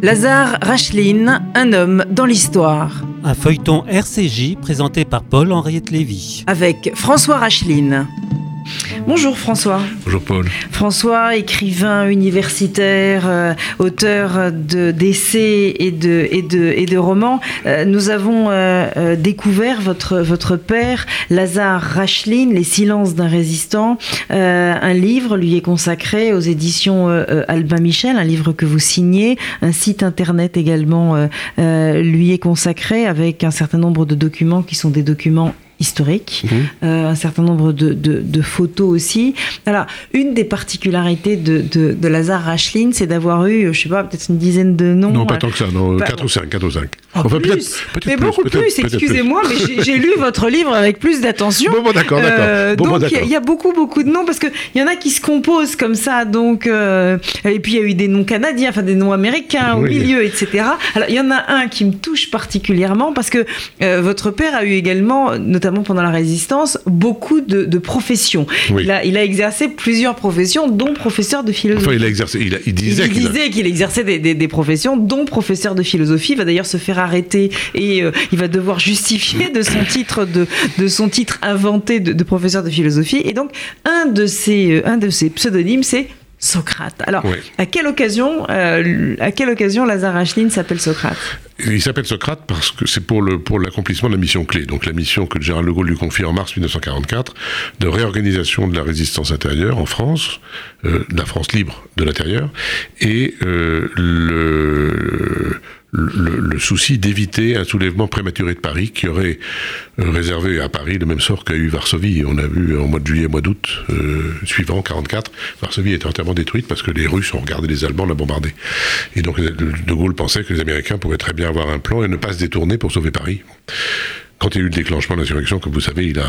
Lazare Racheline, un homme dans l'histoire. Un feuilleton RCJ présenté par Paul-Henriette Lévy. Avec François Racheline. Bonjour François. Bonjour Paul. François, écrivain universitaire, euh, auteur d'essais et de, et, de, et de romans. Euh, nous avons euh, découvert votre, votre père, Lazare Racheline, Les silences d'un résistant. un livre lui est consacré aux éditions Albin Michel, un livre que vous signez. Un site internet également lui est consacré avec un certain nombre de documents qui sont des documents historique, mhm. euh, un certain nombre de, de, photos aussi. Alors, une des particularités de, de, de Lazare Racheline, c'est d'avoir eu, je sais pas, peut-être une dizaine de noms. Non, pas tant que ça, non, 4 ou 5, 4 ou 5. enfin, plus, mais beaucoup plus, excusez-moi, mais j'ai lu votre livre avec plus d'attention. Bon, bon d'accord, d'accord. Euh, donc, il y, a beaucoup, beaucoup de noms, parce qu'il y en a qui se composent comme ça, donc, euh, et puis il y a eu des noms canadiens, enfin des noms américains au milieu, etc. Alors, il y en a un qui me touche particulièrement, parce que votre père a eu également, notamment pendant la résistance, beaucoup de, professions. Il, a, il, a, exercé plusieurs professions, dont professeur de philosophie. Enfin, il, a exercé, il, disait qu'il exerçait des, professions, dont professeur de philosophie. Il va d'ailleurs se faire arrêter et euh, il va devoir justifier de son titre, de, de son titre inventé de, professeur de philosophie. Et donc, un de ses, euh, un de ses pseudonymes, c'est Socrate. Alors, à quelle occasion, euh, à quelle occasion Lazare Acheline s'appelle Socrate? Il s'appelle Socrate parce que c'est pour le pour l'accomplissement de la mission clé. Donc la mission que général de Gaulle lui confie en mars 1944 de réorganisation de la résistance intérieure en France, euh, la France libre de l'intérieur, et euh, le le, souci d'éviter un soulèvement prématuré de Paris qui aurait euh, réservé à Paris le même sort qu'a eu Varsovie. On a vu en mois de juillet, mois d'août euh, suivant, 44, Varsovie était entièrement détruite parce que les Russes ont regardé les Allemands la bombarder. Et donc De Gaulle pensait que les Américains pourraient très bien avoir un plan et ne pas se détourner pour sauver Paris. Quand il y a eu le déclenchement de l'insurrection, comme vous savez, il a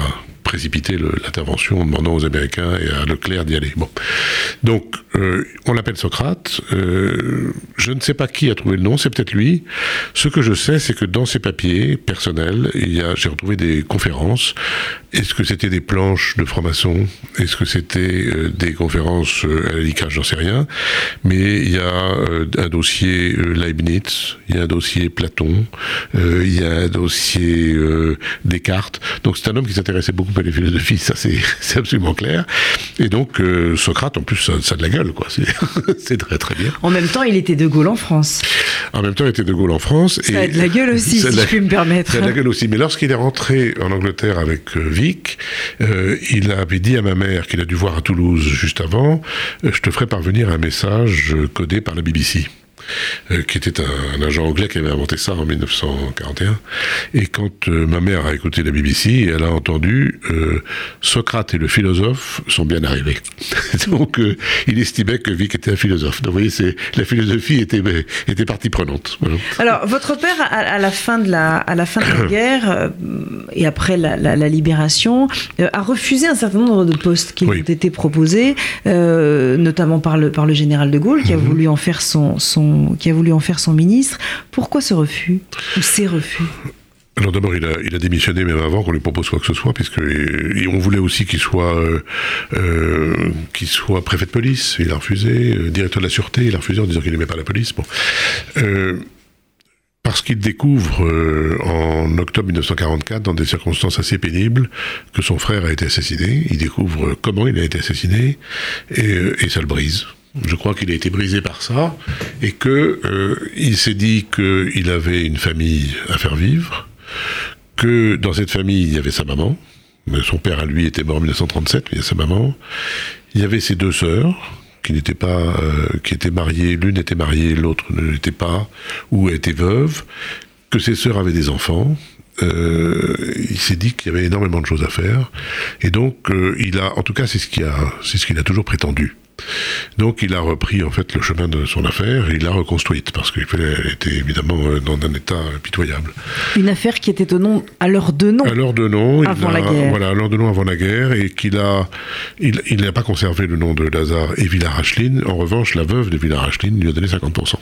précipité l'intervention en demandant aux Américains et à Leclerc d'y aller. Bon. Donc, euh, on l'appelle Socrate. Euh, je ne sais pas qui a trouvé le nom, c'est peut-être lui. Ce que je sais, c'est que dans ses papiers personnels, j'ai retrouvé des conférences. Est-ce que c'était des planches de franc-maçon Est-ce que c'était euh, des conférences à la J'en sais rien. Mais il y a un dossier Leibniz, il y a un dossier Platon, il y a un dossier Descartes. Donc c'est un homme qui s'intéressait beaucoup à la philosophie, ça c'est absolument clair. Et donc Socrate, en plus, ça, ça a de la gueule, quoi. C'est très très bien. En même temps, il était de Gaulle en France. En même temps, il était de Gaulle en France. Ça a de la gueule aussi, si je puis me permettre. Ça a de la gueule aussi. Mais lorsqu'il est rentré en Angleterre avec euh, Vic, euh, il avait dit à ma mère qu'il a dû voir à Toulouse juste avant, euh, je te ferai parvenir un message codé par la BBC. Euh, qui était un, agent anglais qui avait inventé ça en 1941. Et quand euh, ma mère a écouté la BBC, elle a entendu euh, Socrate et le philosophe sont bien arrivés. Donc il estimait que Vic était un philosophe. Donc vous voyez, c'est la philosophie était était partie prenante. Alors votre père, à, la fin de la à la fin de la guerre et après la, la, libération, a refusé un certain nombre de postes qui lui ont été proposés, notamment par le par le général de Gaulle, qui a mhm. voulu en faire son son qui a voulu en faire son ministre. Pourquoi ce refus Ou ces refus? Alors d'abord, il a, démissionné même avant qu'on lui propose quoi que ce soit, puisque on voulait aussi qu'il soit, euh, euh, qu'il soit préfet de police. Il a refusé. Euh, directeur de la sûreté, il a refusé en disant qu'il n'aimait pas la police. Bon. parce qu'il découvre en octobre 1944, dans des circonstances assez pénibles, que son frère a été assassiné. Il découvre comment il a été assassiné et, et ça le brise. Je crois qu'il a été brisé par ça et que euh, il s'est dit qu'il avait une famille à faire vivre, que dans cette famille il y avait sa maman, son père à lui était mort en 1937, mais il y a sa maman. Il y avait ses deux sœurs qui n'étaient pas, euh, qui étaient mariées, l'une était mariée, l'autre ne l'était pas, ou était veuve, que ses sœurs avaient des enfants, euh, il s'est dit qu'il y avait énormément de choses à faire, et donc il a, en tout cas, c'est ce qu'il a, c'est ce qu'il a toujours prétendu. Donc il a repris en fait le chemin de son affaire et il l'a reconstruite parce qu'elle était évidemment euh, dans un état pitoyable. Une affaire qui était au nom, à l'heure de nom. À l'heure de nom. Avant la guerre. Voilà, à l'heure de nom avant la guerre et qu'il a, il, n'a pas conservé le nom de Lazare et Villard-Racheline. En revanche, la veuve de Villard-Racheline lui a donné 50%.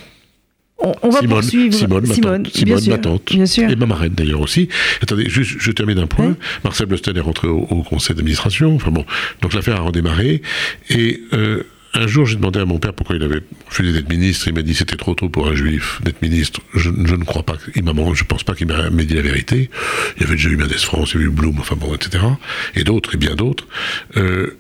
On, va Simone, poursuivre. Simone, Simone, Simone ma tante. Bien sûr. Et ma marraine d'ailleurs aussi. Attendez, juste, je termine un point. Marcel Bleusten est rentré au, conseil d'administration. Enfin bon, donc l'affaire a redémarré. Et euh, un jour, j'ai demandé à mon père pourquoi il avait refusé d'être ministre. Il m'a dit c'était trop tôt pour un juif d'être ministre. Je, ne crois pas. Il m'a, je pense pas qu'il m'a dit la vérité. Il y avait déjà eu Mendes France, il y avait eu Blum, enfin bon, etc. Et d'autres, et bien d'autres. Euh,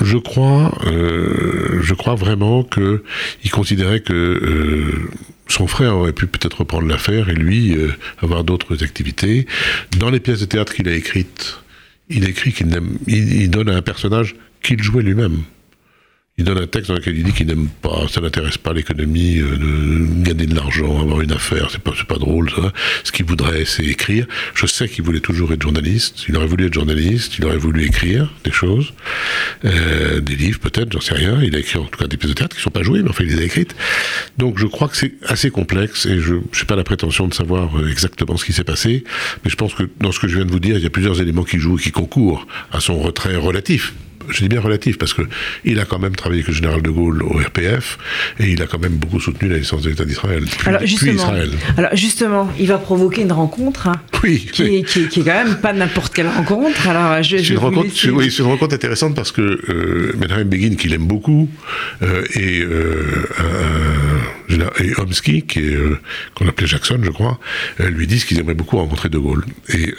je crois, euh, je crois vraiment que il considérait que euh, son frère aurait pu peut-être reprendre l'affaire et lui euh, avoir d'autres activités. Dans les pièces de théâtre qu'il a écrites, il écrit qu'il il donne à un personnage qu'il jouait lui-même. Il donne un texte dans lequel il dit qu'il n'aime pas, ça n'intéresse pas l'économie, euh, gagner de l'argent, avoir une affaire, c'est pas, pas drôle, ça. Ce qu'il voudrait, c'est écrire. Je sais qu'il voulait toujours être journaliste. Il aurait voulu être journaliste, il aurait voulu écrire des choses, euh, des livres peut-être, j'en sais rien. Il a écrit en tout cas des pièces de théâtre qui sont pas jouées, mais enfin il les a écrites. Donc je crois que c'est assez complexe et je n'ai pas la prétention de savoir euh, exactement ce qui s'est passé, mais je pense que dans ce que je viens de vous dire, il y a plusieurs éléments qui jouent et qui concourent à son retrait relatif je dis bien relatif, parce que il a quand même travaillé avec le général de Gaulle au RPF, et il a quand même beaucoup soutenu la licence de l'État d'Israël. Alors justement, alors justement, il va provoquer une rencontre hein, oui, qui, Est, qui, qui, est, quand même pas n'importe quelle rencontre. Alors je, c'est une rencontre, oui, c'est une rencontre intéressante parce que euh, Menachem Begin, qu'il aime beaucoup, euh, et, euh, et est, euh, qu'on appelait Jackson, je crois, euh, lui disent qu'ils aimeraient beaucoup rencontrer De Gaulle. Et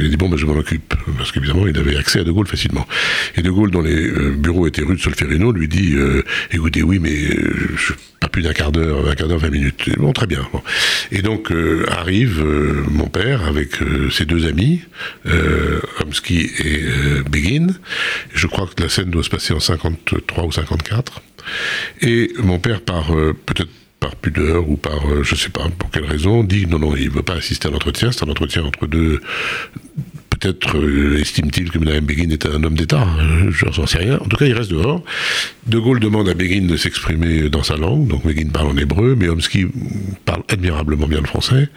il dit bon, ben, je m'en occupe, parce qu'évidemment, il avait accès à De Gaulle facilement. Et De Gaulle dont les euh, bureaux étaient rue de Solferino, lui dit euh, Écoutez, oui, mais euh, je, pas plus d'un quart d'heure, un quart d'heure, vingt minutes. Bon, très bien. Et donc arrive mon père avec ses deux amis, Homsky et Begin. Je crois que la scène doit se passer en 53 ou 54. Et mon père part peut-être par pudeur ou par, je sais pas pour quelle raison, dit non, non, il ne veut pas assister à l'entretien, c'est un entretien entre deux, Peut-être euh, estime-t-il que Mme Begin est un homme d'État, hein, je n'en sais rien. En tout cas, il reste dehors. De Gaulle demande à Begin de s'exprimer dans sa langue, donc Begin parle en hébreu, mais Homsky parle admirablement bien le français.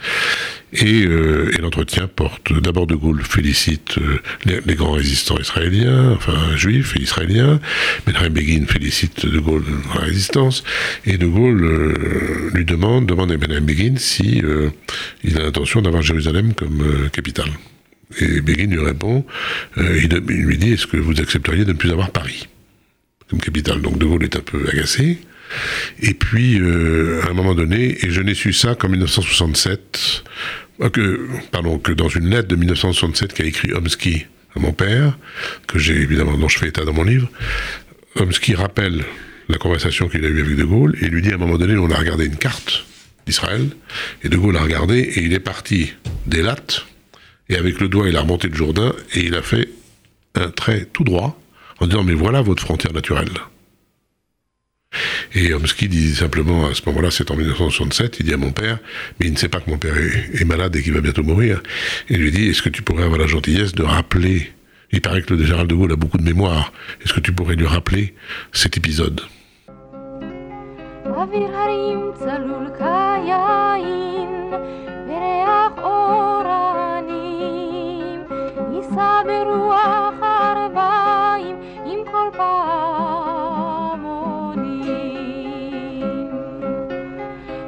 Et, euh, l'entretien porte, d'abord De Gaulle félicite euh, les, grands résistants israéliens, enfin juifs et israéliens, Mme Begin félicite De Gaulle la résistance, et De Gaulle lui demande, demande à Mme Begin si il a l'intention d'avoir Jérusalem comme capitale. Et Begin lui répond, euh, il, lui dit, est-ce que vous accepteriez de ne plus avoir Paris? Comme capitale Donc De Gaulle est un peu agacé. Et puis, euh, à un moment donné, et je n'ai su ça qu'en 1967, euh, que, pardon, que dans une lettre de 1967 qu'a écrit Homsky à mon père, que j'ai évidemment, dont je fais état dans mon livre, Homsky rappelle la conversation qu'il a eue avec De Gaulle et lui dit à un moment donné, on a regardé une carte d'Israël, et De Gaulle a regardé et il est parti des lattes et avec le doigt, il a remonté le Jourdain et il a fait un trait tout droit en disant Mais voilà votre frontière naturelle. Et Homsky dit simplement à ce moment-là, c'est en 1967, il dit à mon père, mais il ne sait pas que mon père est, malade et qu'il va bientôt mourir. Il lui dit Est-ce que tu pourrais avoir la gentillesse de rappeler Il paraît que le général de Gaulle a beaucoup de mémoire. Est-ce que tu pourrais lui rappeler cet épisode? נישא ברוח ארבעים עם כל פעמונים.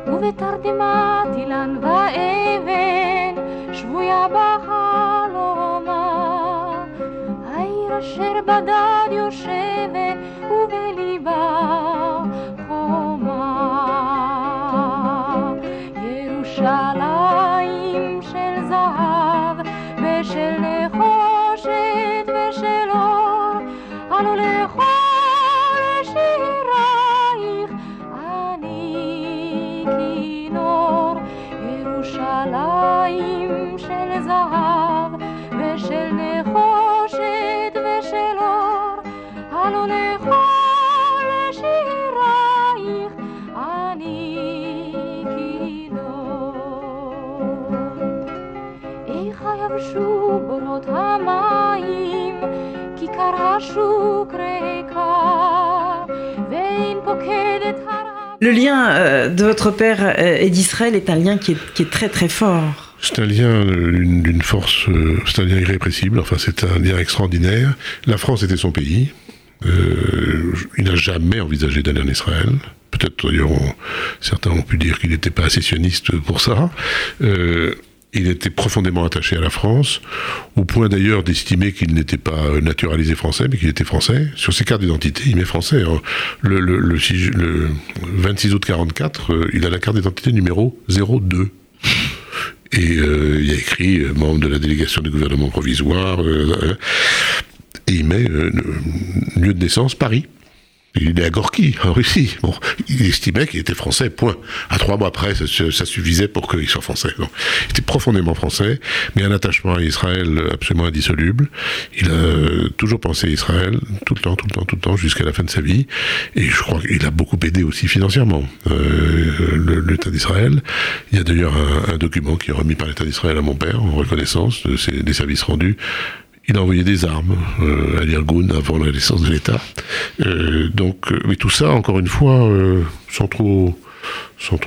ובתרדמת אילן ואבן שבויה בחלומה, העיר אשר בדד יושבת 道路绿化。איך יבשו בונות המים, כיכר השוק ריקה, ואין פוקדת הר... Le lien euh, de votre père euh, et d'Israël est un lien qui est, qui est très très fort. C'est un lien d'une d'une force, euh, c'est un lien irrépressible, enfin c'est un lien extraordinaire. La France était son pays. Euh, il n'a jamais envisagé d'aller en Israël. Peut-être d'ailleurs, on- certains ont pu dire qu'il n'était pas assez sioniste pour ça. Euh, Il était profondément attaché à la France, au point d'ailleurs d'estimer qu'il n'était pas naturalisé français, mais qu'il était français. Sur ses cartes d'identité, il met français. Hein. Le, le, le, 26 août 44, euh, il a la carte d'identité numéro 02. Et euh, il y a écrit euh, membre de la délégation du gouvernement provisoire. et il met lieu de naissance Paris. Il est à Gorky, en Russie. Bon, il estimait qu'il était français, point. À trois mois après, ça, suffisait pour qu'il soit français. il était profondément français, mais un attachement à Israël absolument indissoluble. Il a toujours pensé à Israël, tout le temps, tout le temps, tout le temps, jusqu'à la fin de sa vie. Et je crois qu'il a beaucoup aidé aussi financièrement euh, l'État d'Israël. Il y a d'ailleurs un, document qui est remis par l'État d'Israël à mon père en reconnaissance de des services rendus il a envoyé des armes euh, à l'Irgun avant la naissance de l'État. Euh, donc, euh, mais tout ça, encore une fois, sans trop,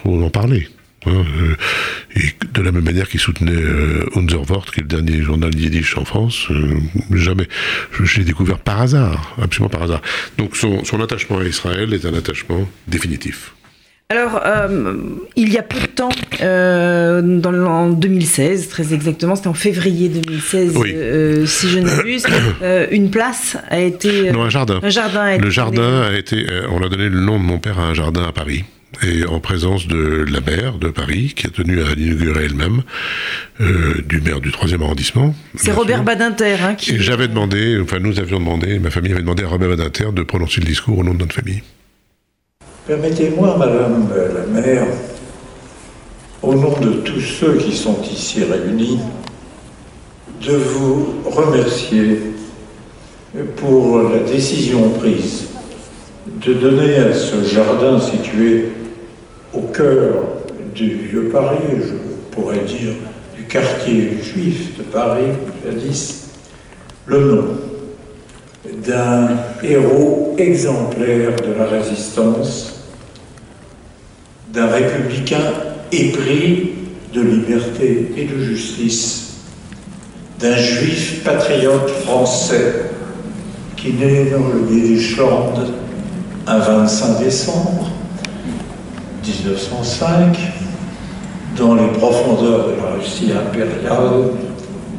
en parler. Hein, et de la même manière qu'il soutenait Wort, qui est le dernier journal yiddish en France, jamais. Je, l'ai découvert par hasard, absolument par hasard. Donc son attachement à Israël est un attachement définitif. Alors, euh, il y a peu de temps, euh, dans, en 2016, très exactement, c'était en février 2016, euh, si je ne m'abuse, une place a été. non, un jardin. Un jardin a Le jardin a été. On a donné le nom de mon père à un jardin à Paris et en présence de la maire de Paris, qui a tenu à l'inaugurer elle-même, du maire du 3e arrondissement. C'est Robert Badinter hein, qui... J'avais demandé, enfin nous avions demandé, ma famille avait demandé à Robert Badinter de prononcer le discours au nom de notre famille. Permettez-moi, Madame la maire, au nom de tous ceux qui sont ici réunis, de vous remercier pour la décision prise de donner à ce jardin situé au cœur du vieux Paris, je pourrais dire du quartier juif de Paris, jadis, le nom d'un héros exemplaire de la résistance, d'un républicain épris de liberté et de justice, d'un juif patriote français qui naît dans le Yiddischland un 25 décembre 1905, dans les profondeurs de la Russie impériale,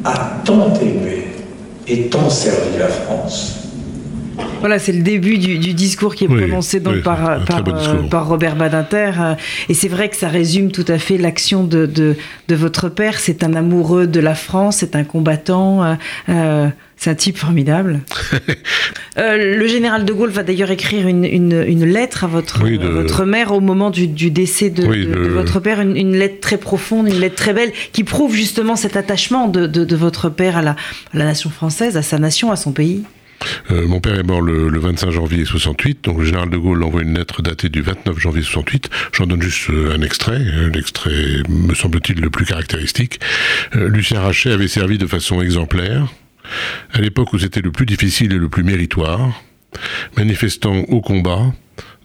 a tant aimé et tant servi la France voilà, c'est le début du, discours qui est prononcé donc par, euh, par, Robert Badinter. Euh, et c'est vrai que ça résume tout à fait l'action de, de, votre père. C'est un amoureux de la France, c'est un combattant. Euh, c'est un type formidable. le général de Gaulle va d'ailleurs écrire une, une, lettre à votre, votre mère au moment du, décès de, votre père, une, lettre très profonde, une lettre très belle, qui prouve justement cet attachement de, votre père à la, à la nation française, à sa nation, à son pays. Euh, mon père est mort le, 25 janvier 68, donc le général de Gaulle envoie une lettre datée du 29 janvier 68. J'en donne juste euh, un extrait, euh, l'extrait me semble-t-il le plus caractéristique. Lucien Rachet avait servi de façon exemplaire, à l'époque où c'était le plus difficile et le plus méritoire, manifestant au combat,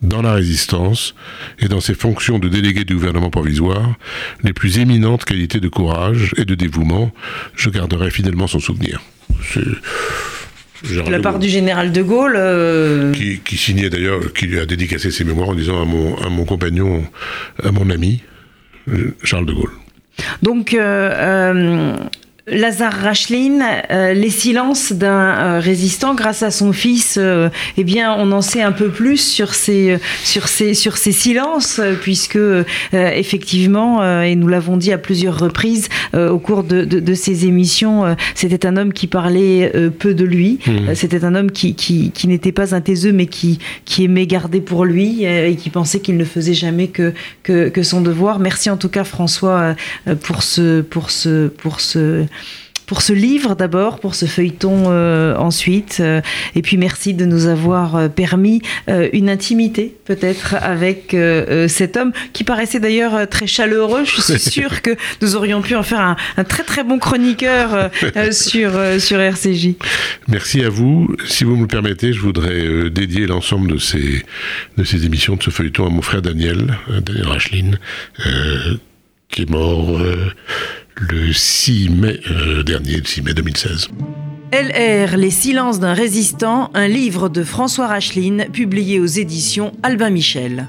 dans la résistance et dans ses fonctions de délégué du gouvernement provisoire, les plus éminentes qualités de courage et de dévouement. Je garderai fidèlement son souvenir la part du général de Gaulle. Euh, qui, signait d'ailleurs, qui lui a dédicacé ses mémoires en disant à mon, à mon compagnon, à mon ami, euh, Charles de Gaulle. Donc, euh, Lazare Racheline, euh, les silences d'un euh, résistant, grâce à son fils, euh, eh bien, on en sait un peu plus sur ces, sur ces, sur ces silences, puisque effectivement, et nous l'avons dit à plusieurs reprises au cours de, de, ces émissions, c'était un homme qui parlait peu de lui, mmh. c'était un homme qui, qui, qui n'était pas un taiseux, mais qui, qui aimait garder pour lui et qui pensait qu'il ne faisait jamais que, que, que, son devoir. Merci en tout cas François pour ce, pour ce, pour ce pour ce livre d'abord, pour ce feuilleton euh, ensuite. Euh, et puis merci de nous avoir euh, permis une intimité peut-être avec cet homme qui paraissait d'ailleurs très chaleureux. Je suis sûre que nous aurions pu en faire un, très très bon chroniqueur sur, sur RCJ. Merci à vous. Si vous me le permettez, je voudrais dédier l'ensemble de ces, de ces émissions, de ce feuilleton à mon frère Daniel, Daniel Racheline, qui est mort le 6 mai euh, dernier, le 6 mai 2016. LR, Les silences d'un résistant, un livre de François Racheline, publié aux éditions Albin Michel.